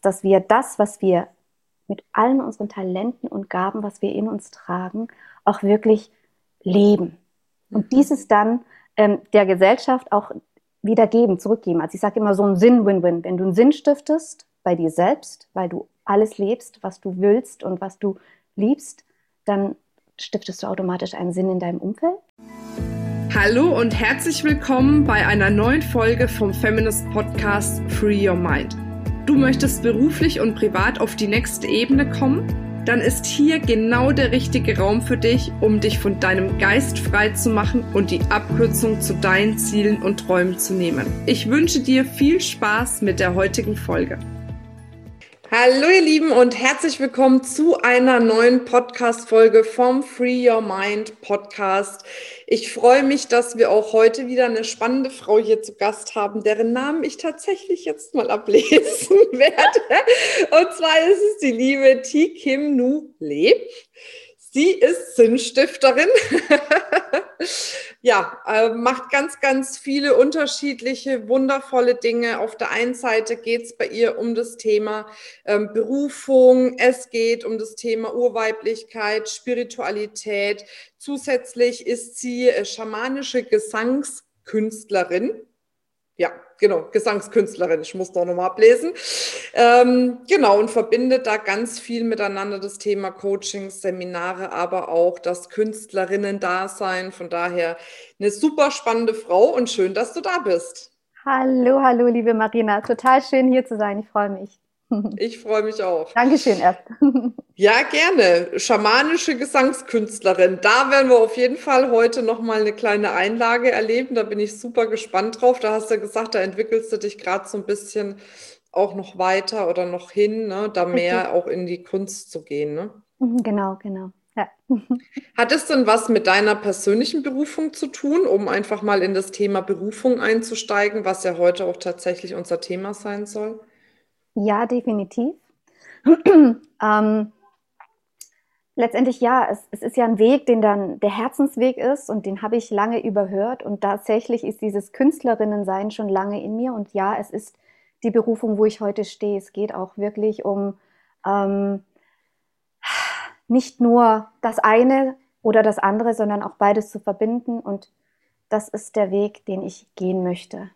dass wir das, was wir mit allen unseren Talenten und Gaben, was wir in uns tragen, auch wirklich leben. Und mhm. dieses dann ähm, der Gesellschaft auch wieder geben, zurückgeben. Also ich sage immer so ein Sinn-Win-Win. Wenn du einen Sinn stiftest bei dir selbst, weil du alles lebst, was du willst und was du liebst, dann stiftest du automatisch einen Sinn in deinem Umfeld. Hallo und herzlich willkommen bei einer neuen Folge vom Feminist Podcast Free Your Mind. Du möchtest beruflich und privat auf die nächste Ebene kommen? Dann ist hier genau der richtige Raum für dich, um dich von deinem Geist frei zu machen und die Abkürzung zu deinen Zielen und Träumen zu nehmen. Ich wünsche dir viel Spaß mit der heutigen Folge. Hallo ihr Lieben und herzlich willkommen zu einer neuen Podcast-Folge vom Free Your Mind Podcast. Ich freue mich, dass wir auch heute wieder eine spannende Frau hier zu Gast haben, deren Namen ich tatsächlich jetzt mal ablesen werde. Und zwar ist es die liebe T. Kim Nu Le. Sie ist Sinnstifterin. ja, äh, macht ganz, ganz viele unterschiedliche, wundervolle Dinge. Auf der einen Seite geht es bei ihr um das Thema ähm, Berufung. Es geht um das Thema Urweiblichkeit, Spiritualität. Zusätzlich ist sie äh, schamanische Gesangskünstlerin. Ja, genau, Gesangskünstlerin, ich muss doch nochmal ablesen. Ähm, genau, und verbindet da ganz viel miteinander das Thema Coachings, Seminare, aber auch das Künstlerinnen-Dasein. Von daher eine super spannende Frau und schön, dass du da bist. Hallo, hallo, liebe Marina. Total schön hier zu sein. Ich freue mich. Ich freue mich auch. Dankeschön erst. Ja, gerne. Schamanische Gesangskünstlerin. Da werden wir auf jeden Fall heute nochmal eine kleine Einlage erleben. Da bin ich super gespannt drauf. Da hast du gesagt, da entwickelst du dich gerade so ein bisschen auch noch weiter oder noch hin, ne? da mehr auch in die Kunst zu gehen. Ne? Mhm, genau, genau. Ja. Hat es denn was mit deiner persönlichen Berufung zu tun, um einfach mal in das Thema Berufung einzusteigen, was ja heute auch tatsächlich unser Thema sein soll? Ja, definitiv. ähm, letztendlich ja, es, es, ist ja ein Weg, den dann der Herzensweg ist und den habe ich lange überhört und tatsächlich ist dieses Künstlerinnensein schon lange in mir und ja, es ist die Berufung, wo ich heute stehe. Es geht auch wirklich um ähm, nicht nur das eine oder das andere, sondern auch beides zu verbinden und das ist der Weg, den ich gehen möchte.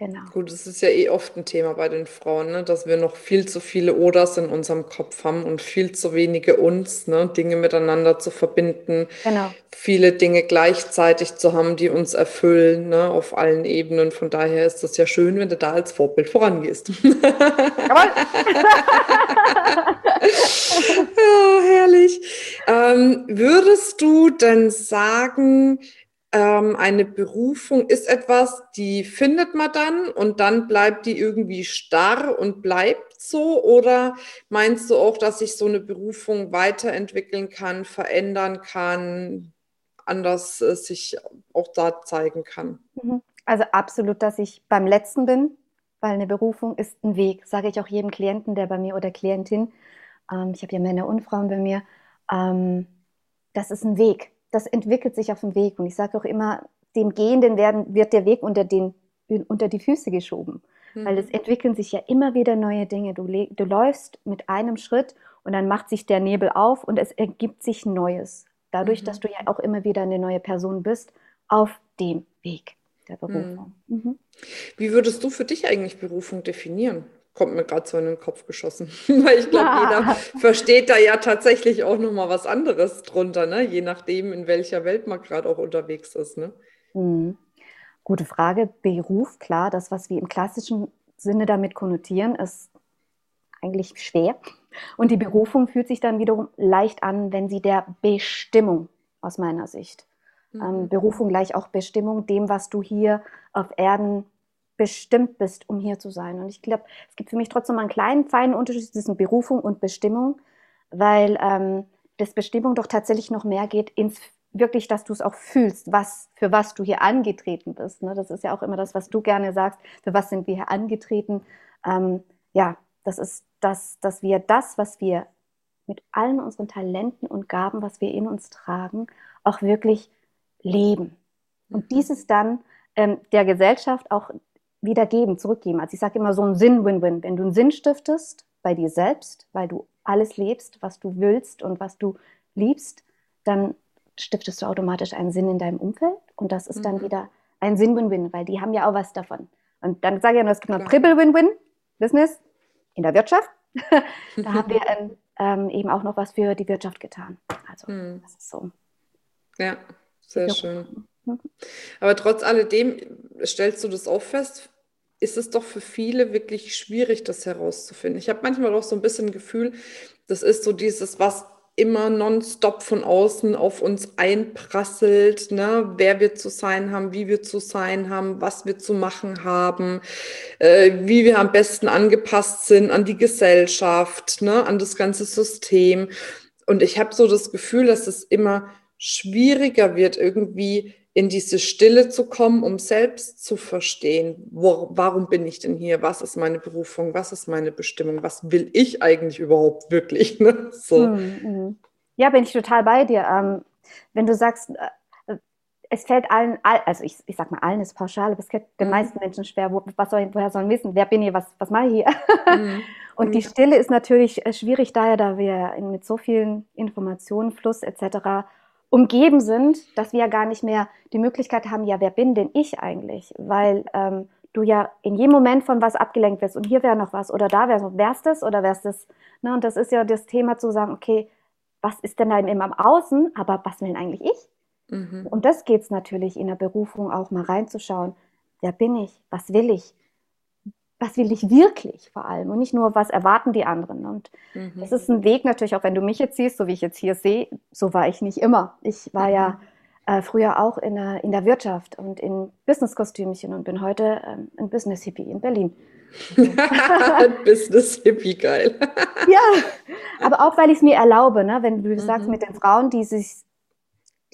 Genau. Gut, das ist ja eh oft ein Thema bei den Frauen, ne? dass wir noch viel zu viele Oders in unserem Kopf haben und viel zu wenige uns, ne? Dinge miteinander zu verbinden, genau. viele Dinge gleichzeitig zu haben, die uns erfüllen, ne? auf allen Ebenen. Von daher ist das ja schön, wenn du da als Vorbild vorangehst. Jawohl. ja, herrlich. Ähm, würdest du denn sagen, ähm, eine Berufung ist etwas, die findet man dann und dann bleibt die irgendwie starr und bleibt so? Oder meinst du auch, dass sich so eine Berufung weiterentwickeln kann, verändern kann, anders äh, sich auch da zeigen kann? Mhm. Also absolut, dass ich beim letzten bin, weil eine Berufung ist ein Weg, sage ich auch jedem Klienten, der bei mir oder Klientin, ähm, ich habe ja Männer und Frauen bei mir, ähm, das ist ein Weg das entwickelt sich auf dem Weg. Und ich sage auch immer, dem Gehenden werden, wird der Weg unter, den, unter die Füße geschoben. Mhm. Weil es entwickeln sich ja immer wieder neue Dinge. Du, du läufst mit einem Schritt und dann macht sich der Nebel auf und es ergibt sich Neues. Dadurch, mhm. dass du ja auch immer wieder eine neue Person bist, auf dem Weg der Berufung. Mhm. mhm. Wie würdest du für dich eigentlich Berufung definieren? Kommt mir gerade so in den Kopf geschossen. Weil ich glaube, ja. jeder versteht da ja tatsächlich auch nochmal was anderes drunter, ne? je nachdem, in welcher Welt man gerade auch unterwegs ist. Ne? Mhm. Gute Frage. Beruf, klar, das, was wir im klassischen Sinne damit konnotieren, ist eigentlich schwer. Und die Berufung fühlt sich dann wiederum leicht an, wenn sie der Bestimmung aus meiner Sicht. Mhm. Ähm, Berufung gleich auch Bestimmung, dem, was du hier auf Erden bestimmt bist, um hier zu sein. Und ich glaube, es gibt für mich trotzdem einen kleinen, feinen Unterschied zwischen Berufung und Bestimmung, weil ähm, das Bestimmung doch tatsächlich noch mehr geht ins wirklich, dass du es auch fühlst, was, für was du hier angetreten bist. Ne? Das ist ja auch immer das, was du gerne sagst, für was sind wir hier angetreten. Ähm, ja, das ist das, dass wir das, was wir mit allen unseren Talenten und Gaben, was wir in uns tragen, auch wirklich leben. Und mhm. dieses dann ähm, der Gesellschaft auch wieder geben, zurückgeben. Also ich sage immer so ein Sinn-Win-Win. Wenn du einen Sinn stiftest bei dir selbst, weil du alles lebst, was du willst und was du liebst, dann stiftest du automatisch einen Sinn in deinem Umfeld und das ist mhm. dann wieder ein Sinn-Win-Win, weil die haben ja auch was davon. Und dann sage ich ja nur, es gibt noch Triple-Win-Win-Business in der Wirtschaft. da haben wir ähm, ähm, eben auch noch was für die Wirtschaft getan. Also mhm. das ist so. Ja, sehr ja. schön. Mhm. Aber trotz alledem stellst du das auch fest, ist es doch für viele wirklich schwierig, das herauszufinden. Ich habe manchmal auch so ein bisschen Gefühl, das ist so dieses, was immer nonstop von außen auf uns einprasselt, ne? wer wir zu sein haben, wie wir zu sein haben, was wir zu machen haben, äh, wie wir am besten angepasst sind an die Gesellschaft, ne? an das ganze System. Und ich habe so das Gefühl, dass es immer schwieriger wird, irgendwie in diese Stille zu kommen, um selbst zu verstehen, wo, warum bin ich denn hier, was ist meine Berufung, was ist meine Bestimmung, was will ich eigentlich überhaupt wirklich. Ne? So. Mhm. Ja, bin ich total bei dir. Ähm, wenn du sagst, äh, es fällt allen, also ich, ich sag mal, allen ist pauschal, aber es fällt den mhm. meisten Menschen schwer, wo, was soll, woher sollen wissen, wer bin ich, was, was mache ich hier? Mhm. Und die Stille ist natürlich äh, schwierig daher, da wir mit so vielen Informationen, Fluss etc umgeben sind, dass wir ja gar nicht mehr die Möglichkeit haben, ja, wer bin denn ich eigentlich? Weil ähm, du ja in jedem Moment von was abgelenkt wirst und hier wäre noch was oder da wäre so, wär's das oder wär's das? Ne? Und das ist ja das Thema zu sagen, okay, was ist denn da eben am Außen, aber was will denn eigentlich ich? Mhm. Und das geht es natürlich in der Berufung auch mal reinzuschauen. Wer bin ich? Was will ich? Was will ich wirklich vor allem und nicht nur, was erwarten die anderen. Und mhm. das ist ein Weg natürlich, auch wenn du mich jetzt siehst, so wie ich jetzt hier sehe, so war ich nicht immer. Ich war mhm. ja äh, früher auch in der, in der Wirtschaft und in Business-Kostümchen und bin heute ähm, ein Business-Hippie in Berlin. Business-Hippie, geil. ja, aber auch, weil ich es mir erlaube, ne? wenn du mhm. sagst, mit den Frauen, die sich,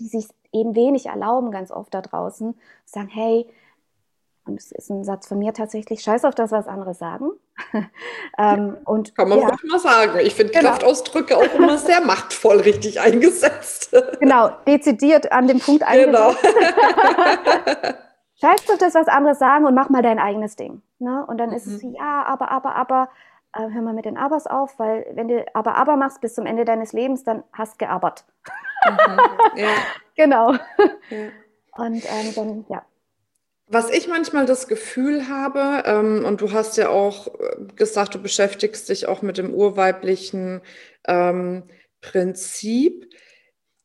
die sich eben wenig erlauben, ganz oft da draußen, sagen, hey, und es ist ein Satz von mir tatsächlich, scheiß auf das, was andere sagen. ähm, und, Kann man ja, ruhig mal sagen. Ich finde genau. Kraftausdrücke auch immer sehr machtvoll richtig eingesetzt. genau, dezidiert an dem Punkt genau. eingesetzt. Genau. scheiß auf das, was andere sagen und mach mal dein eigenes Ding. Ne? Und dann mhm. ist es, mhm. ja, aber, aber, aber, äh, hör mal mit den Abers auf, weil wenn du aber, aber machst bis zum Ende deines Lebens, dann hast du gearbert. Mhm. Ja. genau. Ja. Und ähm, dann, ja, was ich manchmal das Gefühl habe, ähm, und du hast ja auch äh, gesagt, du beschäftigst dich auch mit dem urweiblichen ähm, Prinzip.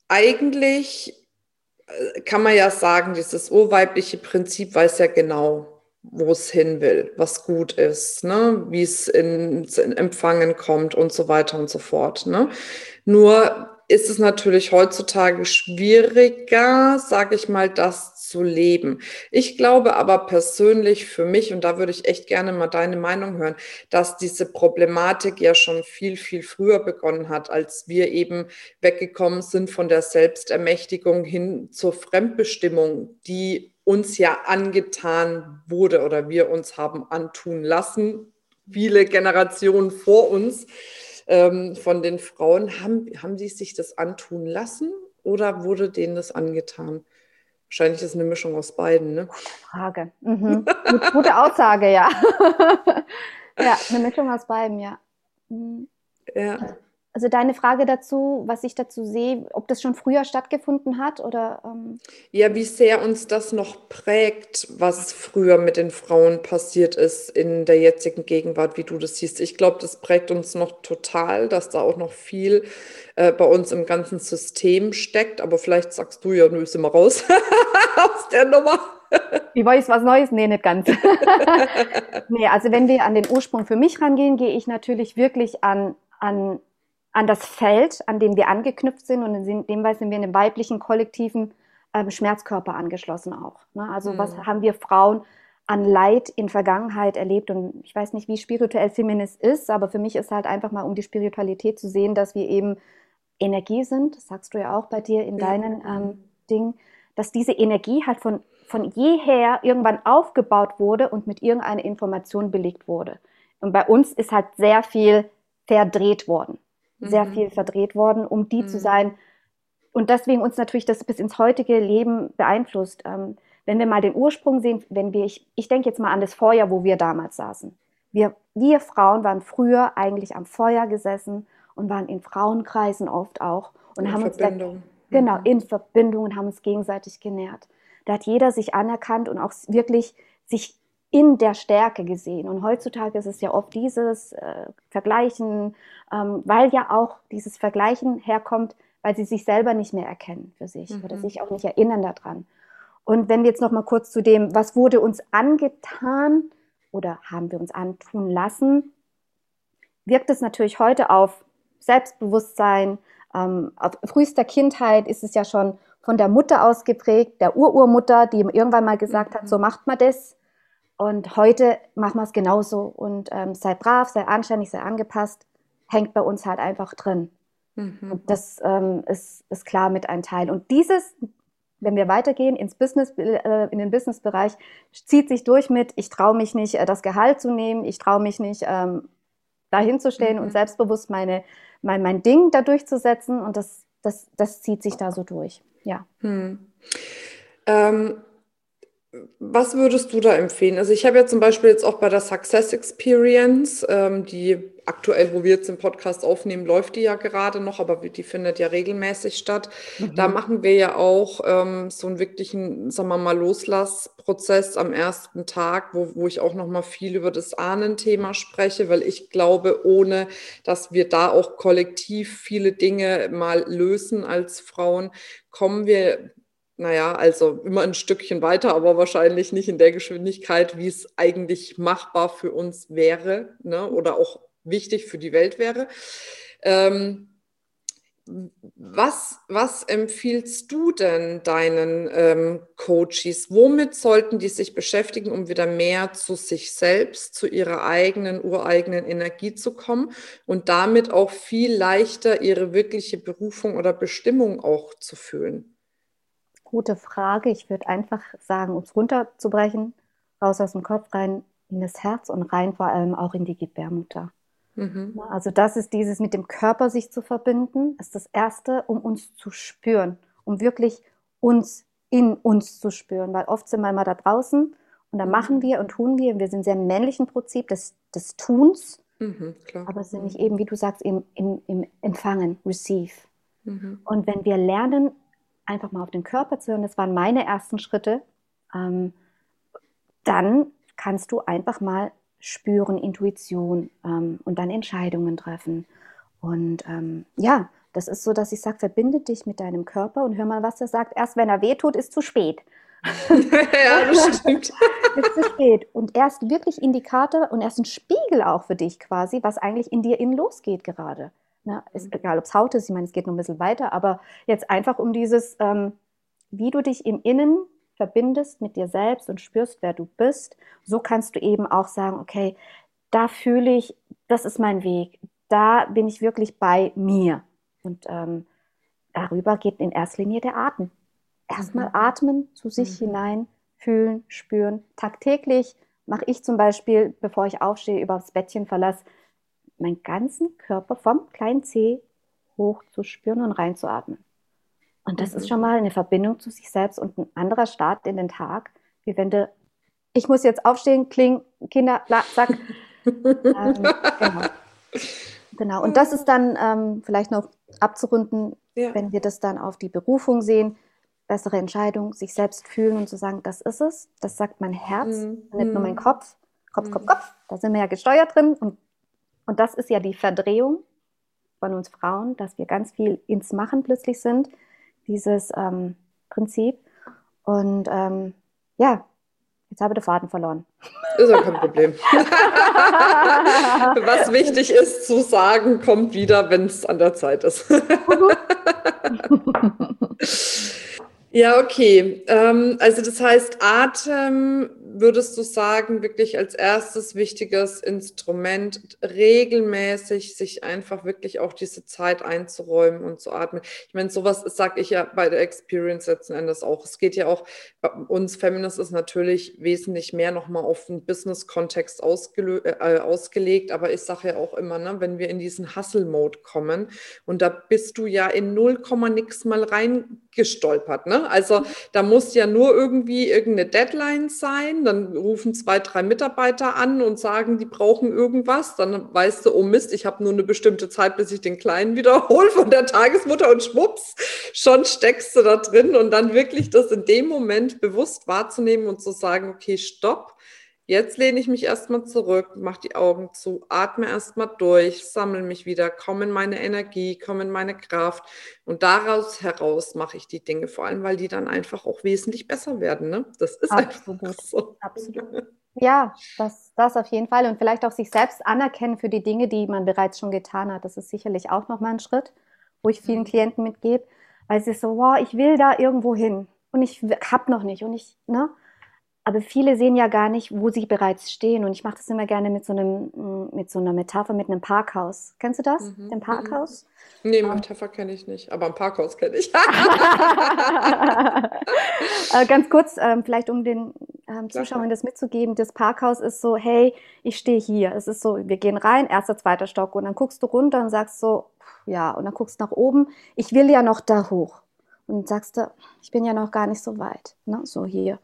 Eigentlich äh, kann man ja sagen, dieses urweibliche Prinzip weiß ja genau, wo es hin will, was gut ist, ne? wie es in, in Empfangen kommt und so weiter und so fort. Ne? Nur ist es natürlich heutzutage schwieriger, sage ich mal, das zu leben. Ich glaube aber persönlich für mich, und da würde ich echt gerne mal deine Meinung hören, dass diese Problematik ja schon viel, viel früher begonnen hat, als wir eben weggekommen sind von der Selbstermächtigung hin zur Fremdbestimmung, die uns ja angetan wurde oder wir uns haben antun lassen, viele Generationen vor uns ähm, von den Frauen. Haben, haben die sich das antun lassen oder wurde denen das angetan? Wahrscheinlich ist es eine Mischung aus beiden, ne? Frage. Mhm. Gute Aussage, ja. ja, eine Mischung aus beiden, ja. Mhm. Ja. Also deine Frage dazu, was ich dazu sehe, ob das schon früher stattgefunden hat oder? Ähm ja, wie sehr uns das noch prägt, was früher mit den Frauen passiert ist in der jetzigen Gegenwart, wie du das siehst. Ich glaube, das prägt uns noch total, dass da auch noch viel äh, bei uns im ganzen System steckt. Aber vielleicht sagst du ja, nö, sind wir raus aus der Nummer. Ich weiß was Neues? Nee, nicht ganz. nee, also wenn wir an den Ursprung für mich rangehen, gehe ich natürlich wirklich an, an an das Feld, an dem wir angeknüpft sind und in dem Fall sind wir in einem weiblichen kollektiven ähm, Schmerzkörper angeschlossen auch. Ne? Also mhm. was haben wir Frauen an Leid in Vergangenheit erlebt und ich weiß nicht, wie spirituell Feminist ist, aber für mich ist halt einfach mal, um die Spiritualität zu sehen, dass wir eben Energie sind, das sagst du ja auch bei dir in ja. deinen ähm, Dingen, dass diese Energie halt von, von jeher irgendwann aufgebaut wurde und mit irgendeiner Information belegt wurde. Und bei uns ist halt sehr viel verdreht worden sehr mhm. viel verdreht worden, um die mhm. zu sein. Und deswegen uns natürlich das bis ins heutige Leben beeinflusst. Ähm, wenn wir mal den Ursprung sehen, wenn wir, ich, ich denke jetzt mal an das Vorjahr, wo wir damals saßen. Wir, wir Frauen waren früher eigentlich am Feuer gesessen und waren in Frauenkreisen oft auch und in haben Verbindung. uns da, genau mhm. in Verbindung und haben uns gegenseitig genährt. Da hat jeder sich anerkannt und auch wirklich sich in der Stärke gesehen. Und heutzutage ist es ja oft dieses äh, Vergleichen, ähm, weil ja auch dieses Vergleichen herkommt, weil sie sich selber nicht mehr erkennen für sich mhm. oder sich auch nicht erinnern daran. Und wenn wir jetzt noch mal kurz zu dem, was wurde uns angetan oder haben wir uns antun lassen, wirkt es natürlich heute auf Selbstbewusstsein. Ähm, auf frühester Kindheit ist es ja schon von der Mutter ausgeprägt, der Ururmutter, die irgendwann mal gesagt hat, so mhm. macht man das. Und heute machen wir es genauso. Und ähm, sei brav, sei anständig, sei angepasst, hängt bei uns halt einfach drin. Mhm. Und das ähm, ist, ist klar mit ein Teil. Und dieses, wenn wir weitergehen ins Business, äh, in den Businessbereich, zieht sich durch mit, ich traue mich nicht, äh, das Gehalt zu nehmen, ich traue mich nicht, ähm, dahin zu stehen mhm. und selbstbewusst meine, mein, mein Ding da durchzusetzen. Und das, das, das zieht sich da so durch. Ja. Hm. Ähm, was würdest du da empfehlen? Also ich habe ja zum Beispiel jetzt auch bei der Success Experience, ähm, die aktuell, wo wir jetzt den Podcast aufnehmen, läuft die ja gerade noch, aber die findet ja regelmäßig statt. Mhm. Da machen wir ja auch ähm, so einen wirklichen, sagen wir mal, Loslassprozess am ersten Tag, wo, wo ich auch noch mal viel über das Ahnenthema spreche, weil ich glaube, ohne dass wir da auch kollektiv viele Dinge mal lösen als Frauen, kommen wir naja, also immer ein Stückchen weiter, aber wahrscheinlich nicht in der Geschwindigkeit, wie es eigentlich machbar für uns wäre ne? oder auch wichtig für die Welt wäre. Ähm, was, was empfiehlst du denn deinen ähm, Coaches? Womit sollten die sich beschäftigen, um wieder mehr zu sich selbst, zu ihrer eigenen, ureigenen Energie zu kommen und damit auch viel leichter ihre wirkliche Berufung oder Bestimmung auch zu fühlen? Gute Frage. Ich würde einfach sagen, um es runterzubrechen, raus aus dem Kopf, rein in das Herz und rein vor allem auch in die Gebärmutter. Mhm. Also das ist dieses mit dem Körper sich zu verbinden, ist das Erste, um uns zu spüren, um wirklich uns in uns zu spüren, weil oft sind wir immer da draußen und da mhm. machen wir und tun wir, wir sind sehr im männlichen Prinzip des, des Tuns, mhm, aber sind nicht eben, wie du sagst, im, im, im Empfangen, Receive. Mhm. Und wenn wir lernen, einfach mal auf den Körper zu hören, das waren meine ersten Schritte, ähm, dann kannst du einfach mal spüren, Intuition ähm, und dann Entscheidungen treffen. Und ähm, ja, das ist so, dass ich sage, verbinde dich mit deinem Körper und hör mal, was er sagt. Erst wenn er wehtut, ist zu spät. ja, das stimmt. ist zu spät. Und erst wirklich Indikator und erst ein Spiegel auch für dich quasi, was eigentlich in dir innen losgeht gerade. Na, ist egal, ob es Haut ist, ich meine, es geht noch ein bisschen weiter, aber jetzt einfach um dieses, ähm, wie du dich im Innen verbindest mit dir selbst und spürst, wer du bist, so kannst du eben auch sagen, okay, da fühle ich, das ist mein Weg, da bin ich wirklich bei mir. Und ähm, darüber geht in erster Linie der Atem. Erstmal mhm. atmen, zu sich mhm. hinein, fühlen, spüren. Tagtäglich mache ich zum Beispiel, bevor ich aufstehe, über das Bettchen verlasse, meinen ganzen Körper vom kleinen Zeh hoch zu spüren und reinzuatmen. Und das mhm. ist schon mal eine Verbindung zu sich selbst und ein anderer Start in den Tag, wie wenn du, ich muss jetzt aufstehen, kling, Kinder, bla, zack. ähm, genau. genau. Und das ist dann ähm, vielleicht noch abzurunden, ja. wenn wir das dann auf die Berufung sehen, bessere Entscheidung, sich selbst fühlen und zu sagen, das ist es, das sagt mein Herz, mhm. nicht nur mein mhm. Kopf. Kopf, Kopf, mhm. Kopf, da sind wir ja gesteuert drin und und das ist ja die Verdrehung von uns Frauen, dass wir ganz viel ins Machen plötzlich sind, dieses ähm, Prinzip. Und ähm, ja, jetzt habe ich den Faden verloren. Ist ja kein Problem. Was wichtig ist zu sagen, kommt wieder, wenn es an der Zeit ist. ja, okay. Ähm, also das heißt, Atem würdest du sagen, wirklich als erstes wichtiges Instrument, regelmäßig sich einfach wirklich auch diese Zeit einzuräumen und zu atmen? Ich meine, sowas sage ich ja bei der Experience letzten Endes auch. Es geht ja auch, bei uns Feminist ist natürlich wesentlich mehr nochmal auf den Business-Kontext äh, ausgelegt, aber ich sage ja auch immer, ne, wenn wir in diesen Hustle-Mode kommen und da bist du ja in 0, nix mal rein gestolpert. Ne? Also da muss ja nur irgendwie irgendeine Deadline sein. Dann rufen zwei, drei Mitarbeiter an und sagen, die brauchen irgendwas. Dann weißt du, oh Mist, ich habe nur eine bestimmte Zeit, bis ich den Kleinen wiederhole von der Tagesmutter und schwupps, schon steckst du da drin. Und dann wirklich das in dem Moment bewusst wahrzunehmen und zu sagen, okay, stopp Jetzt lehne ich mich erstmal zurück, mache die Augen zu, atme erstmal durch, sammle mich wieder, komme in meine Energie, komme in meine Kraft und daraus heraus mache ich die Dinge, vor allem weil die dann einfach auch wesentlich besser werden. Ne? Das ist Absolut. einfach so. Absolut. Ja, das, das auf jeden Fall und vielleicht auch sich selbst anerkennen für die Dinge, die man bereits schon getan hat. Das ist sicherlich auch nochmal ein Schritt, wo ich vielen mhm. Klienten mitgebe, weil sie so, wow, ich will da irgendwo hin und ich habe noch nicht und ich, ne? Aber viele sehen ja gar nicht, wo sie bereits stehen. Und ich mache das immer gerne mit so, einem, mm, mit so einer Metapher, mit einem Parkhaus. Kennst du das? Mhm. Ein mhm. Parkhaus? Nee, ähm. Metapher kenne ich nicht, aber ein Parkhaus kenne ich. äh, ganz kurz, ähm, vielleicht um den ähm, Zuschauern das mitzugeben. Das Parkhaus ist so, hey, ich stehe hier. Es ist so, wir gehen rein, erster, zweiter Stock. Und dann guckst du runter und sagst so, ja, und dann guckst du nach oben. Ich will ja noch da hoch. Und sagst du, ich bin ja noch gar nicht so weit. Ne? So hier.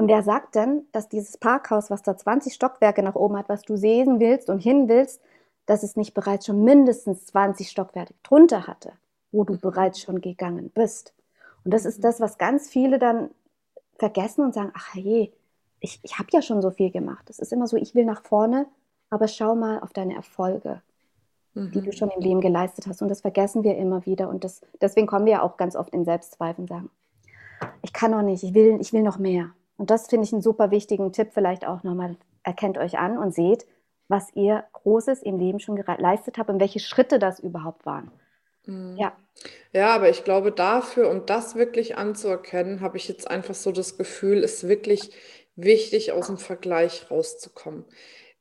Und der sagt dann, dass dieses Parkhaus, was da 20 Stockwerke nach oben hat, was du sehen willst und hin willst, dass es nicht bereits schon mindestens 20 Stockwerke drunter hatte, wo du bereits schon gegangen bist. Und das ist mhm. das, was ganz viele dann vergessen und sagen, ach je, ich, ich habe ja schon so viel gemacht. Es ist immer so, ich will nach vorne, aber schau mal auf deine Erfolge, mhm. die du mhm. schon im Leben geleistet hast. Und das vergessen wir immer wieder. Und das, deswegen kommen wir ja auch ganz oft in Selbstzweifel und sagen, ich kann noch nicht, ich will, ich will noch mehr. Und das finde ich einen super wichtigen Tipp vielleicht auch nochmal. Erkennt euch an und seht, was ihr Großes im Leben schon geleistet habt und welche Schritte das überhaupt waren. Mhm. Ja. Ja, aber ich glaube, dafür, um das wirklich anzuerkennen, habe ich jetzt einfach so das Gefühl, ist wirklich wichtig, aus dem Vergleich rauszukommen.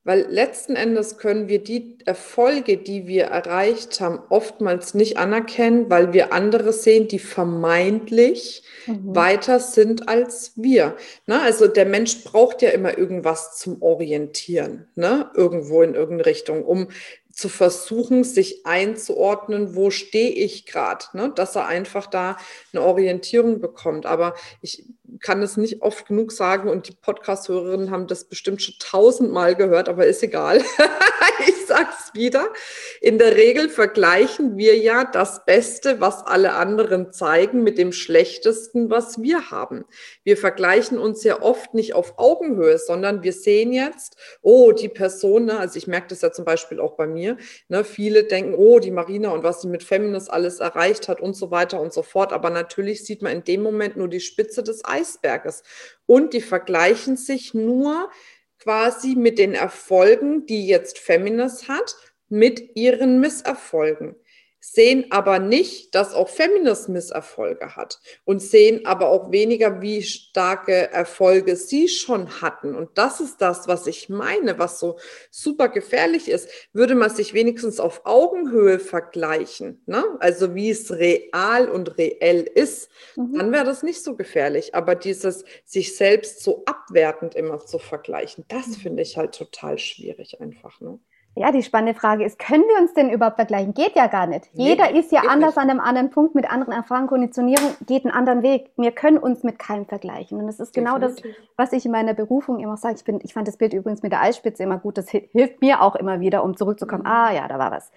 Weil letzten Endes können wir die Erfolge, die wir erreicht haben, oftmals nicht anerkennen, weil wir andere sehen, die vermeintlich mhm. weiter sind als wir. Ne? Also der Mensch braucht ja immer irgendwas zum Orientieren, ne? irgendwo in irgendeine Richtung, um zu versuchen, sich einzuordnen, wo stehe ich gerade, ne? dass er einfach da eine Orientierung bekommt. Aber ich kann es nicht oft genug sagen und die Podcast-Hörerinnen haben das bestimmt schon tausendmal gehört, aber ist egal. ich sag's wieder. In der Regel vergleichen wir ja das Beste, was alle anderen zeigen, mit dem Schlechtesten, was wir haben. Wir vergleichen uns ja oft nicht auf Augenhöhe, sondern wir sehen jetzt, oh, die Person, ne, also ich merke das ja zum Beispiel auch bei mir, ne, viele denken, oh, die Marina und was sie mit Feminist alles erreicht hat und so weiter und so fort. Aber natürlich sieht man in dem Moment nur die Spitze des Eisberges. Und die vergleichen sich nur quasi mit den Erfolgen, die jetzt Feminist hat, mit ihren Misserfolgen sehen aber nicht, dass auch Feminismus Misserfolge hat und sehen aber auch weniger, wie starke Erfolge sie schon hatten. Und das ist das, was ich meine, was so super gefährlich ist. Würde man sich wenigstens auf Augenhöhe vergleichen, ne? also wie es real und reell ist, mhm. dann wäre das nicht so gefährlich. Aber dieses sich selbst so abwertend immer zu vergleichen, das mhm. finde ich halt total schwierig einfach. Ne? Ja, die spannende Frage ist, können wir uns denn überhaupt vergleichen? Geht ja gar nicht. Nee, Jeder ist ja anders nicht. an einem anderen Punkt, mit anderen Erfahrungen, Konditionierung, geht einen anderen Weg. Wir können uns mit keinem vergleichen. Und das ist genau Definitiv. das, was ich in meiner Berufung immer sage. Ich, bin, ich fand das Bild übrigens mit der Eisspitze immer gut. Das hilft mir auch immer wieder, um zurückzukommen. Mhm. Ah ja, da war was.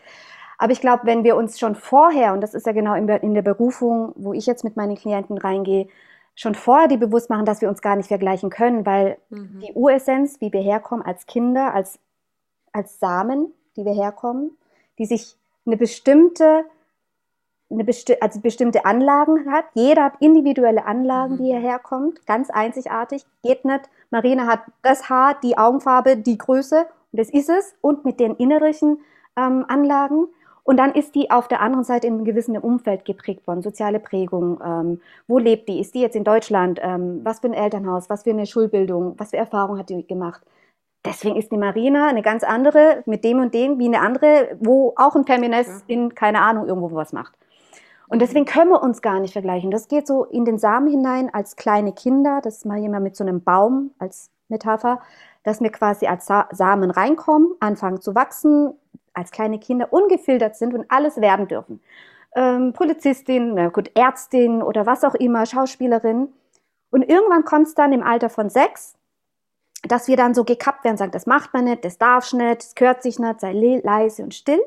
Aber ich glaube, wenn wir uns schon vorher, und das ist ja genau in der Berufung, wo ich jetzt mit meinen Klienten reingehe, schon vorher die bewusst machen, dass wir uns gar nicht vergleichen können, weil mhm. die Uressenz, wie wir herkommen als Kinder, als als Samen, die wir herkommen, die sich eine bestimmte, eine besti also bestimmte Anlagen hat. Jeder hat individuelle Anlagen, mhm. die hierher kommt, ganz einzigartig. Geht nicht. Marina hat das Haar, die Augenfarbe, die Größe, und das ist es, und mit den innerlichen ähm, Anlagen. Und dann ist die auf der anderen Seite in einem gewissen Umfeld geprägt worden, soziale Prägung. Ähm, wo lebt die? Ist die jetzt in Deutschland? Ähm, was für ein Elternhaus? Was für eine Schulbildung? Was für Erfahrungen hat die gemacht? Deswegen ist die Marina eine ganz andere mit dem und dem wie eine andere, wo auch ein Feminist in, keine Ahnung, irgendwo was macht. Und deswegen können wir uns gar nicht vergleichen. Das geht so in den Samen hinein als kleine Kinder. Das ist mal jemand mit so einem Baum als Metapher, dass wir quasi als Samen reinkommen, anfangen zu wachsen, als kleine Kinder ungefiltert sind und alles werden dürfen. ähm, Polizistin, na gut, Ärztin oder was auch immer, Schauspielerin. Und irgendwann kommt es dann im Alter von sechs, dass wir dann so gekappt werden, sagen, das macht man nicht, das darfst nicht, das gehört sich nicht, sei leise und still.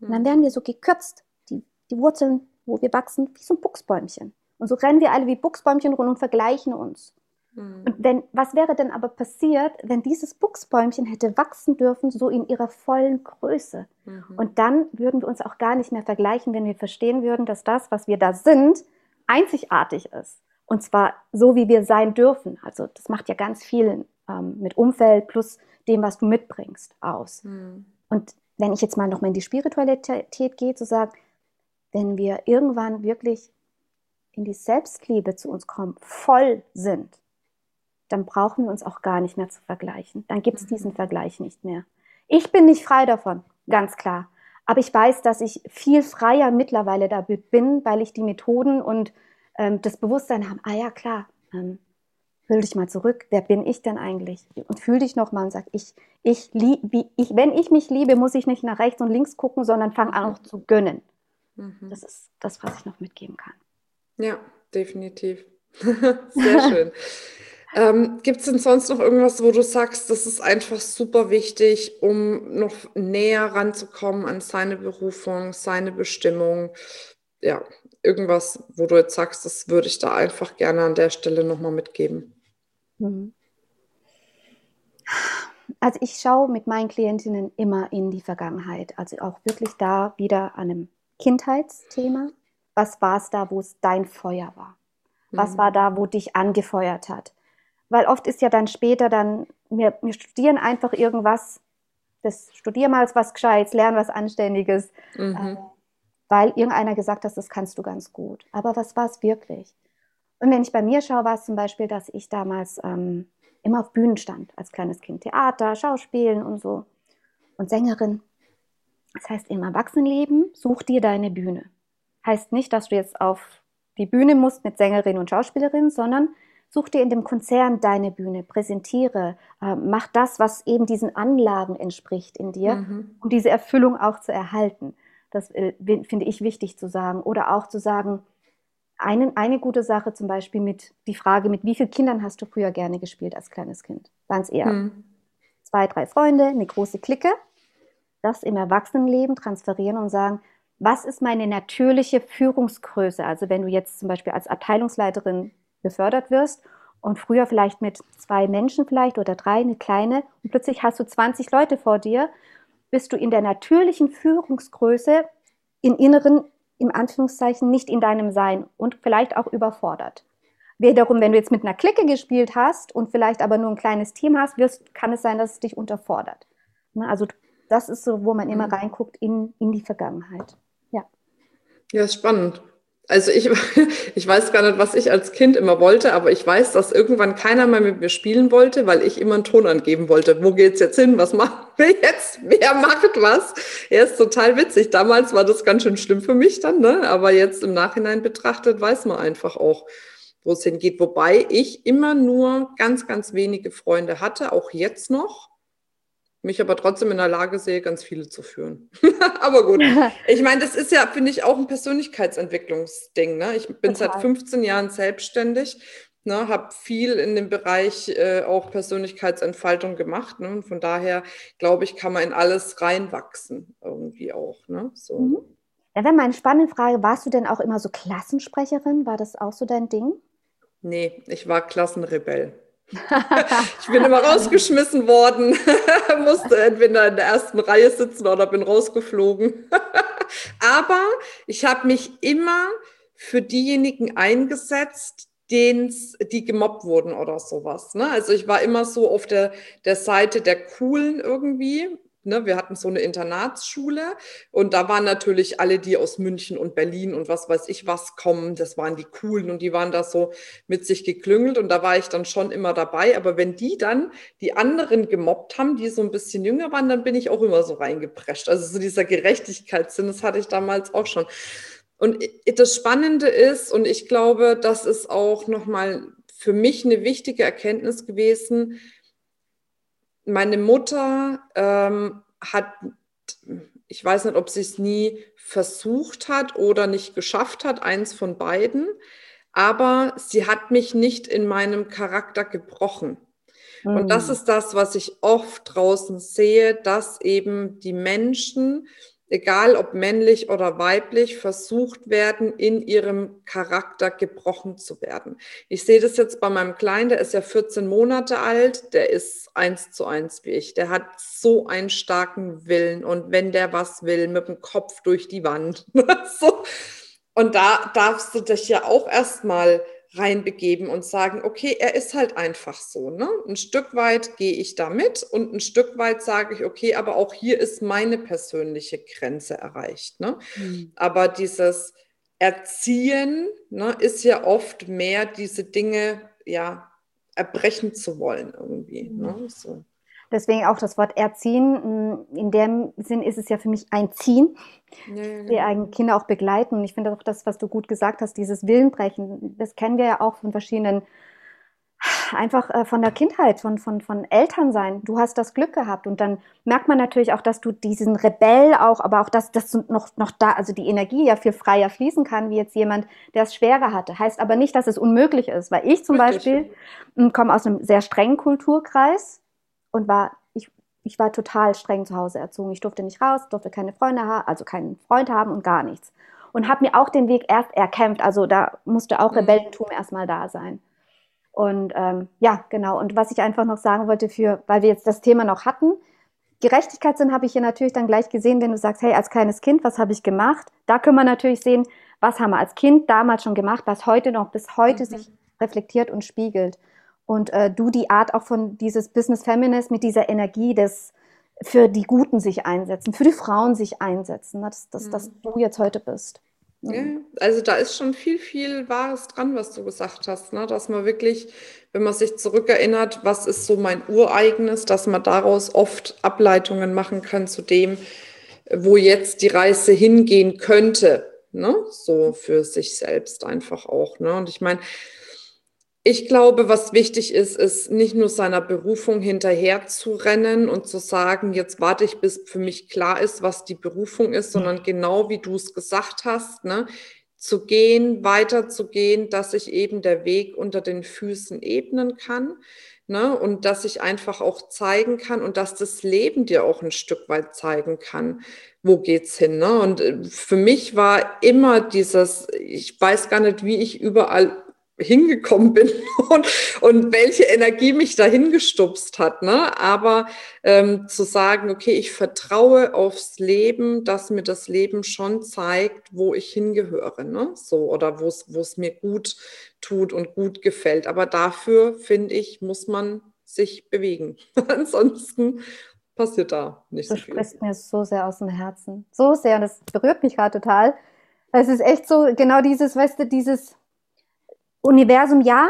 Und dann werden wir so gekürzt, die, die Wurzeln, wo wir wachsen, wie so ein Buchsbäumchen. Und so rennen wir alle wie Buchsbäumchen rund und vergleichen uns. Mhm. Und wenn, was wäre denn aber passiert, wenn dieses Buchsbäumchen hätte wachsen dürfen, so in ihrer vollen Größe? Mhm. Und dann würden wir uns auch gar nicht mehr vergleichen, wenn wir verstehen würden, dass das, was wir da sind, einzigartig ist. Und zwar so, wie wir sein dürfen. Also das macht ja ganz viel ähm, mit Umfeld plus dem, was du mitbringst, aus. Mhm. Und wenn ich jetzt mal nochmal in die Spiritualität gehe, zu sagen, wenn wir irgendwann wirklich in die Selbstliebe zu uns kommen, voll sind, dann brauchen wir uns auch gar nicht mehr zu vergleichen. Dann gibt es diesen mhm. Vergleich nicht mehr. Ich bin nicht frei davon, ganz klar. Aber ich weiß, dass ich viel freier mittlerweile da bin, weil ich die Methoden und ähm, das Bewusstsein habe, ah ja, klar, ähm, fühl dich mal zurück, wer bin ich denn eigentlich? Und fühl dich nochmal und sag, ich, ich, lieb, ich, wenn ich mich liebe, muss ich nicht nach rechts und links gucken, sondern fang an auch zu gönnen. Mhm. Das ist das, was ich noch mitgeben kann. Ja, definitiv. Sehr schön. Ähm, Gibt es denn sonst noch irgendwas, wo du sagst, das ist einfach super wichtig, um noch näher ranzukommen an seine Berufung, seine Bestimmung? Ja, irgendwas, wo du jetzt sagst, das würde ich da einfach gerne an der Stelle nochmal mitgeben. Mhm. Also ich schaue mit meinen Klientinnen immer in die Vergangenheit, also auch wirklich da wieder an einem Kindheitsthema. Was war es da, wo es dein Feuer war? Was mhm. war da, wo dich angefeuert hat? weil oft ist ja dann später dann, wir, wir studieren einfach irgendwas, das studier mal was Gescheites, lern was Anständiges, mhm. äh, weil irgendeiner gesagt hat, das kannst du ganz gut. Aber was war es wirklich? Und wenn ich bei mir schaue, war es zum Beispiel, dass ich damals ähm, immer auf Bühnen stand, als kleines Kind. Theater, Schauspielen und so. Und Sängerin. Das heißt, im Erwachsenenleben such dir deine Bühne. Heißt nicht, dass du jetzt auf die Bühne musst mit Sängerin und Schauspielerin, sondern Such dir in dem Konzern deine Bühne, präsentiere, äh, mach das, was eben diesen Anlagen entspricht in dir, mhm. um diese Erfüllung auch zu erhalten. Das äh, finde ich wichtig zu sagen. Oder auch zu sagen, eine, eine gute Sache zum Beispiel mit die Frage, mit wie vielen Kindern hast du früher gerne gespielt als kleines Kind? Waren es eher mhm. zwei, drei Freunde, eine große Clique? Das im Erwachsenenleben transferieren und sagen, was ist meine natürliche Führungsgröße? Also wenn du jetzt zum Beispiel als Abteilungsleiterin befördert wirst und früher vielleicht mit zwei Menschen vielleicht oder drei, eine kleine und plötzlich hast du 20 Leute vor dir, bist du in der natürlichen Führungsgröße im Inneren, im Anführungszeichen, nicht in deinem Sein und vielleicht auch überfordert. Wiederum, wenn du jetzt mit einer Clique gespielt hast und vielleicht aber nur ein kleines Team hast, wirst, kann es sein, dass es dich unterfordert. Ne, also das ist so, wo man immer mhm. reinguckt in, in die Vergangenheit. Ja. Ja, ist spannend. Also ich, ich weiß gar nicht, was ich als Kind immer wollte, aber ich weiß, dass irgendwann keiner mehr mit mir spielen wollte, weil ich immer einen Ton angeben wollte. Wo geht's jetzt hin? Was machen wir jetzt? Wer macht was? Er ist total witzig. Damals war das ganz schön schlimm für mich dann, ne? Aber jetzt im Nachhinein betrachtet weiß man einfach auch, wo es hingeht. Wobei ich immer nur ganz, ganz wenige Freunde hatte, auch jetzt noch mich aber trotzdem in der Lage sehe, ganz viele zu führen. aber gut. Ich meine, das ist ja, finde ich, auch ein Persönlichkeitsentwicklungsding. Ne? Ich bin Total. seit 15 Jahren selbstständig, ne, habe viel in dem Bereich äh, auch Persönlichkeitsentfaltung gemacht. Ne? Und von daher, glaube ich, kann man in alles reinwachsen, irgendwie auch. Ne? So. Mhm. Ja, wenn meine spannende Frage, warst du denn auch immer so Klassensprecherin? War das auch so dein Ding? Nee, ich war Klassenrebell ich bin immer rausgeschmissen worden, musste entweder in der ersten Reihe sitzen oder bin rausgeflogen. Aber ich habe mich immer für diejenigen eingesetzt, den's, die gemobbt wurden oder sowas. Ne? Also ich war immer so auf der, der Seite der Coolen irgendwie Ne, wir hatten so eine Internatsschule und da waren natürlich alle, die aus München und Berlin und was weiß ich was kommen, das waren die coolen und die waren da so mit sich geklüngelt und da war ich dann schon immer dabei. Aber wenn die dann die anderen gemobbt haben, die so ein bisschen jünger waren, dann bin ich auch immer so reingeprescht. Also so dieser Gerechtigkeitssinn, das hatte ich damals auch schon. Und das Spannende ist, und ich glaube, das ist auch nochmal für mich eine wichtige Erkenntnis gewesen, meine Mutter ähm, hat ich weiß nicht, ob sie es nie versucht hat oder nicht geschafft hat, eins von beiden, aber sie hat mich nicht in meinem Charakter gebrochen. Mhm. Und das hm. ist das, was ich oft draußen sehe, dass eben die Menschen egal ob männlich oder weiblich, versucht werden, in ihrem Charakter gebrochen zu werden. Ich sehe das jetzt bei meinem Kleinen, der ist ja 14 Monate alt, der ist eins zu eins wie ich. Der hat so einen starken Willen und wenn der was will, mit dem Kopf durch die Wand. so. Und da darfst du dich ja auch erstmal reinbegeben und sagen, okay, er ist halt einfach so. Ne? Ein Stück weit gehe ich damit und ein Stück weit sage ich, okay, aber auch hier ist meine persönliche Grenze erreicht. Ne? Mhm. Aber dieses Erziehen ne, ist ja oft mehr diese Dinge ja erbrechen zu wollen irgendwie. Mhm. Ne? So. Deswegen auch das Wort erziehen. In dem Sinn ist es ja für mich ein Ziehen, ja, die eigenen Kinder auch begleiten. Und ich finde auch das, was du gut gesagt hast, dieses Willenbrechen, das kennen wir ja auch von verschiedenen, einfach äh, von der Kindheit, von, von, von Eltern sein. Du hast das Glück gehabt. Und dann merkt man natürlich auch, dass du diesen Rebell auch, aber auch, dass, dass du noch, noch da, also die Energie ja viel freier fließen kann, wie jetzt jemand, der es schwerer hatte. Heißt aber nicht, dass es unmöglich ist, weil ich zum Richtig. Beispiel hm, komme aus einem sehr strengen Kulturkreis und war, ich, ich war total streng zu Hause erzogen. Ich durfte nicht raus, durfte keine Freunde haben, also keinen Freund haben und gar nichts. Und habe mir auch den Weg erst erkämpft. Also da musste auch mhm. Rebellentum erstmal da sein. Und ähm, ja, genau. Und was ich einfach noch sagen wollte, für, weil wir jetzt das Thema noch hatten, Gerechtigkeitssinn habe ich hier natürlich dann gleich gesehen, wenn du sagst, hey, als kleines Kind, was habe ich gemacht? Da können wir natürlich sehen, was haben wir als Kind damals schon gemacht, was heute noch bis heute mhm. sich reflektiert und spiegelt und äh, du die Art auch von dieses Business Feminist mit dieser Energie des für die Guten sich einsetzen, für die Frauen sich einsetzen, ne? dass, dass, mhm. dass du jetzt heute bist. Ja, also da ist schon viel, viel Wahres dran, was du gesagt hast, ne? dass man wirklich, wenn man sich zurückerinnert, was ist so mein Ureigenes, dass man daraus oft Ableitungen machen kann zu dem, wo jetzt die Reise hingehen könnte, ne? so für sich selbst einfach auch. Ne? Und ich meine, ich glaube, was wichtig ist, ist nicht nur seiner Berufung hinterher zu rennen und zu sagen, jetzt warte ich, bis für mich klar ist, was die Berufung ist, sondern genau wie du es gesagt hast, ne, zu gehen, weiterzugehen, dass sich eben der Weg unter den Füßen ebnen kann. Ne, und dass ich einfach auch zeigen kann und dass das Leben dir auch ein Stück weit zeigen kann, wo geht's hin. Ne? Und äh, für mich war immer dieses, ich weiß gar nicht, wie ich überall hingekommen bin und, und welche Energie mich dahin gestupst hat. Ne? Aber ähm, zu sagen, okay, ich vertraue aufs Leben, dass mir das Leben schon zeigt, wo ich hingehöre, ne? So, oder wo es mir gut tut und gut gefällt. Aber dafür, finde ich, muss man sich bewegen. Ansonsten passiert da nicht so viel. Du sprichst mir so sehr aus dem Herzen. So sehr, und das berührt mich gerade total. Es ist echt so, genau dieses, weißt du, dieses Universum ja.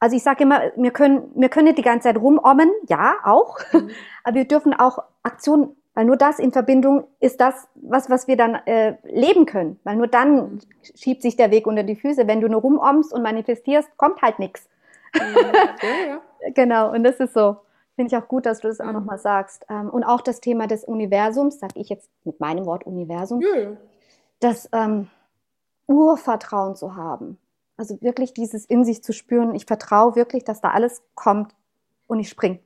Also ich sage immer, wir können, wir können nicht die ganze Zeit rumommen, ja, auch. Mhm. Aber wir dürfen auch Aktionen, weil nur das in Verbindung ist das, was, was wir dann äh, leben können. Weil nur dann mhm. schiebt sich der Weg unter die Füße. Wenn du nur rumommst und manifestierst, kommt halt nichts. Mhm. Ja, ja. genau, und das ist so. Finde ich auch gut, dass du das auch mhm. nochmal sagst. Ähm, und auch das Thema des Universums, sage ich jetzt mit meinem Wort Universum, das ähm, Urvertrauen zu haben. Also wirklich dieses in sich zu spüren, ich vertraue wirklich, dass da alles kommt und ich springe.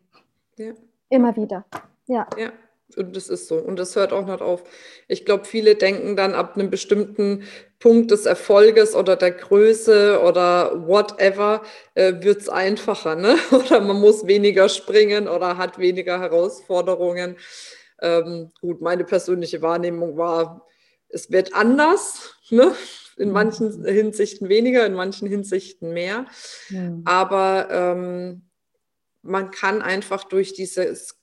Ja. Immer wieder. Ja. Ja. Und das ist so. Und das hört auch nicht auf. Ich glaube, viele denken dann ab einem bestimmten Punkt des Erfolges oder der Größe oder whatever äh, wird es einfacher. Ne? Oder man muss weniger springen oder hat weniger Herausforderungen. Ähm, gut, meine persönliche Wahrnehmung war, es wird anders. Ne? In mhm. manchen Hinsichten weniger, in manchen Hinsichten mehr. Ja. Aber ähm, man kann einfach durch dieses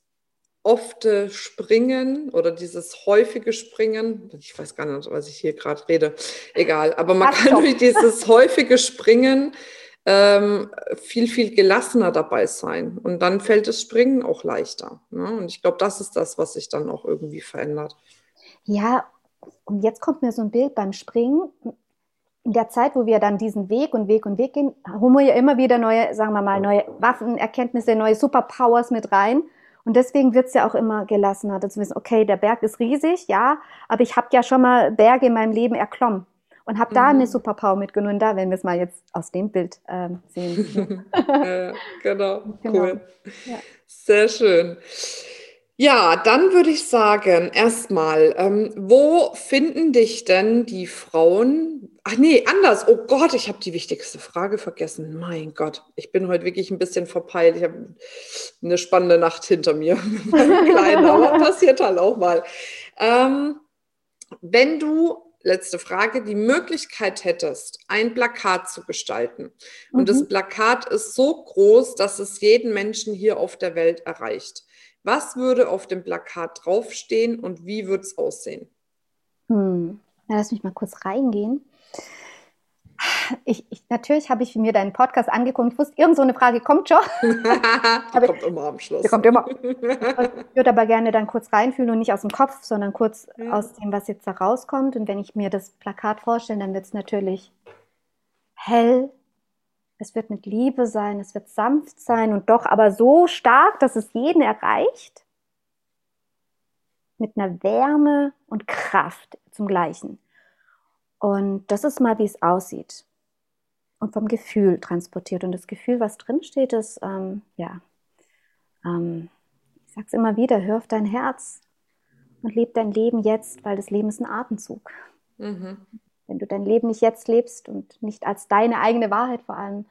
ofte Springen oder dieses häufige Springen, ich weiß gar nicht, was ich hier gerade rede, egal, aber man kann durch dieses häufige Springen ähm, viel, viel gelassener dabei sein. Und dann fällt das Springen auch leichter. Ne? Und ich glaube, das ist das, was sich dann auch irgendwie verändert. Ja, und jetzt kommt mir so ein Bild beim Springen in der Zeit, wo wir dann diesen Weg und Weg und Weg gehen, holen wir ja immer wieder neue, sagen wir mal, neue Waffen, Erkenntnisse, neue Superpowers mit rein. Und deswegen wird es ja auch immer gelassener, zu wissen, okay, der Berg ist riesig, ja, aber ich habe ja schon mal Berge in meinem Leben erklommen und habe da mhm. eine Superpower mitgenommen. Da, wenn wir es mal jetzt aus dem Bild ähm, sehen. ja, genau. genau, cool. Ja. Sehr schön. Ja, dann würde ich sagen, erstmal, ähm, wo finden dich denn die Frauen? Ach nee, anders. Oh Gott, ich habe die wichtigste Frage vergessen. Mein Gott, ich bin heute wirklich ein bisschen verpeilt. Ich habe eine spannende Nacht hinter mir mit meinem Kleinen, aber passiert halt auch mal. Ähm, wenn du letzte Frage, die Möglichkeit hättest, ein Plakat zu gestalten. Und mhm. das Plakat ist so groß, dass es jeden Menschen hier auf der Welt erreicht. Was würde auf dem Plakat draufstehen und wie würde es aussehen? Hm. Ja, lass mich mal kurz reingehen. Ich, ich, natürlich habe ich mir deinen Podcast angeguckt. Ich wusste, irgend so eine Frage kommt schon. die kommt immer am Schluss. Die kommt immer. Ich würde aber gerne dann kurz reinfühlen und nicht aus dem Kopf, sondern kurz ja. aus dem, was jetzt da rauskommt. Und wenn ich mir das Plakat vorstelle, dann wird es natürlich hell, es wird mit Liebe sein, es wird sanft sein und doch aber so stark, dass es jeden erreicht. Mit einer Wärme und Kraft zum Gleichen. Und das ist mal, wie es aussieht. Und vom Gefühl transportiert. Und das Gefühl, was drinsteht, ist, ähm, ja, ähm, ich sage es immer wieder, hör auf dein Herz und leb dein Leben jetzt, weil das Leben ist ein Atemzug. Mhm. Wenn du dein Leben nicht jetzt lebst und nicht als deine eigene Wahrheit vor allem,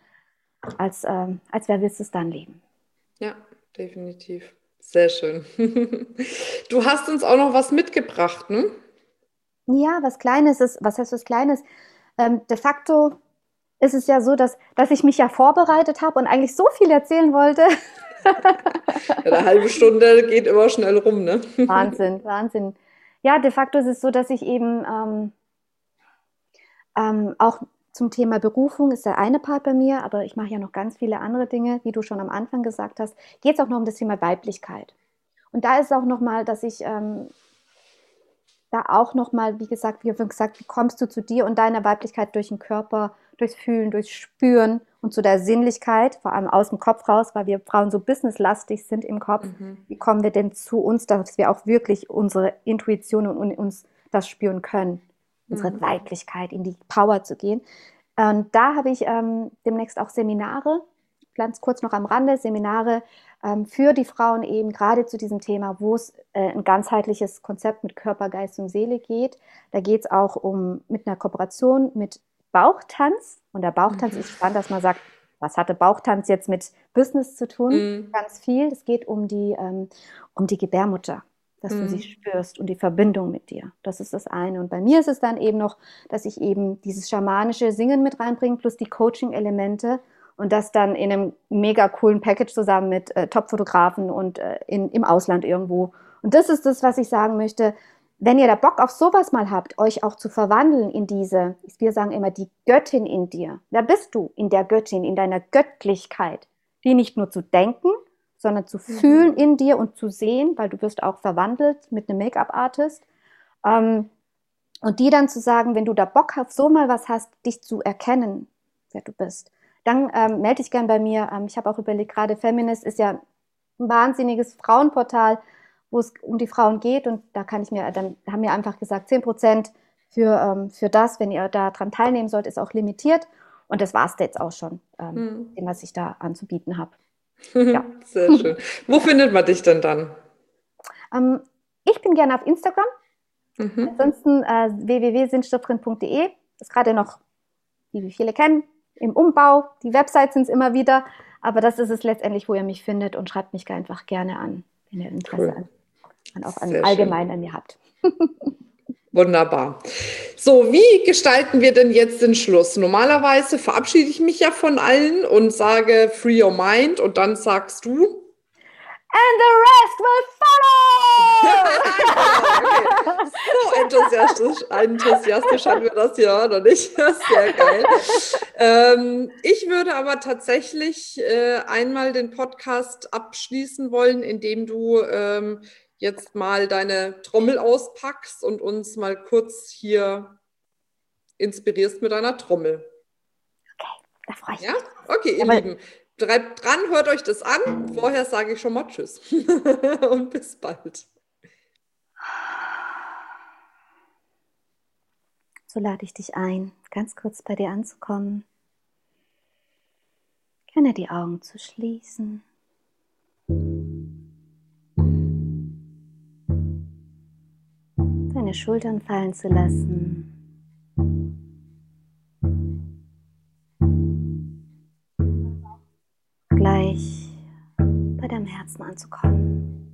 als, ähm, als wer willst du es dann leben? Ja, definitiv. Sehr schön. Du hast uns auch noch was mitgebracht, ne? Ja, was Kleines ist, was heißt was Kleines? Ähm, de facto ist es ja so, dass, dass ich mich ja vorbereitet habe und eigentlich so viel erzählen wollte. Eine halbe Stunde geht immer schnell rum, ne? Wahnsinn, Wahnsinn. Ja, de facto ist es so, dass ich eben ähm, ähm, auch zum Thema Berufung ist der eine Part bei mir, aber ich mache ja noch ganz viele andere Dinge, wie du schon am Anfang gesagt hast. Geht es auch noch um das Thema Weiblichkeit. Und da ist auch nochmal, dass ich ähm, da auch nochmal, wie gesagt, wie gesagt, wie kommst du zu dir und deiner Weiblichkeit durch den Körper, durchs Fühlen, durchs Spüren und zu der Sinnlichkeit, vor allem aus dem Kopf raus, weil wir Frauen so businesslastig sind im Kopf. Mhm. Wie kommen wir denn zu uns, dass wir auch wirklich unsere Intuition und uns das spüren können, unsere mhm. Weiblichkeit, in die Power zu gehen. Und da habe ich ähm, demnächst auch Seminare, ganz kurz noch am Rande, Seminare ähm, für die Frauen eben gerade zu diesem Thema, wo es äh, ein ganzheitliches Konzept mit Körper, Geist und Seele geht. Da geht es auch um mit einer Kooperation mit Bauchtanz. Und der Bauchtanz mhm. ist spannend, dass man sagt, was hatte Bauchtanz jetzt mit Business zu tun? Mhm. Ganz viel. Es geht um die, ähm, um die Gebärmutter, dass mhm. du sie mhm. spürst und die Verbindung mit dir. Das ist das eine. Und bei mir ist es dann eben noch, dass ich eben dieses schamanische Singen mit reinbringe, plus die Coaching-Elemente und das dann in einem mega coolen Package zusammen mit äh, Top-Fotografen und äh, in, im Ausland irgendwo. Und das ist das, was ich sagen möchte. Wenn ihr da Bock auf sowas mal habt, euch auch zu verwandeln in diese, wir sagen immer, die Göttin in dir. Wer bist du in der Göttin, in deiner Göttlichkeit? Die nicht nur zu denken, sondern zu mhm. fühlen in dir und zu sehen, weil du wirst auch verwandelt mit einem Make-up-Artist. Ähm, und die dann zu sagen, wenn du da Bock auf so mal was hast, dich zu erkennen, wer du bist dann ähm, melde dich gern bei mir. Ähm, ich habe auch überlegt, gerade Feminist ist ja ein wahnsinniges Frauenportal, wo es um die Frauen geht. Und da kann ich mir, dann haben wir einfach gesagt, 10 Prozent für, ähm, für das, wenn ihr daran teilnehmen sollt, ist auch limitiert. Und das war es jetzt auch schon, ähm, hm. was ich da anzubieten habe. Ja. Sehr schön. Wo findet man dich denn dann? Ähm, ich bin gerne auf Instagram. Mhm. Ansonsten äh, www.sinnstoffdrin.de ist gerade noch, wie viele kennen, im Umbau. Die Websites sind es immer wieder, aber das ist es letztendlich, wo ihr mich findet und schreibt mich einfach gerne an, wenn ihr Interesse cool. an, an, auch an allgemein an mir habt. Wunderbar. So, wie gestalten wir denn jetzt den Schluss? Normalerweise verabschiede ich mich ja von allen und sage Free Your Mind und dann sagst du and the rest will follow. okay. So enthusiastisch, enthusiastisch hatten wir das ja noch nicht. Sehr geil. Ähm, ich würde aber tatsächlich äh, einmal den Podcast abschließen wollen, indem du ähm, jetzt mal deine Trommel auspackst und uns mal kurz hier inspirierst mit deiner Trommel. Okay, da freue ich mich. Ja? Okay, ihr aber Lieben. Bleibt dran, hört euch das an. Vorher sage ich schon mal Tschüss und bis bald. So lade ich dich ein, ganz kurz bei dir anzukommen. Gerne die Augen zu schließen. Deine Schultern fallen zu lassen. Anzukommen.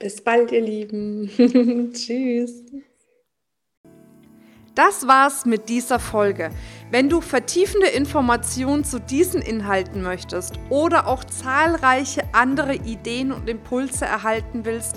Bis bald, ihr Lieben. Tschüss. Das war's mit dieser Folge. Wenn du vertiefende Informationen zu diesen Inhalten möchtest oder auch zahlreiche andere Ideen und Impulse erhalten willst,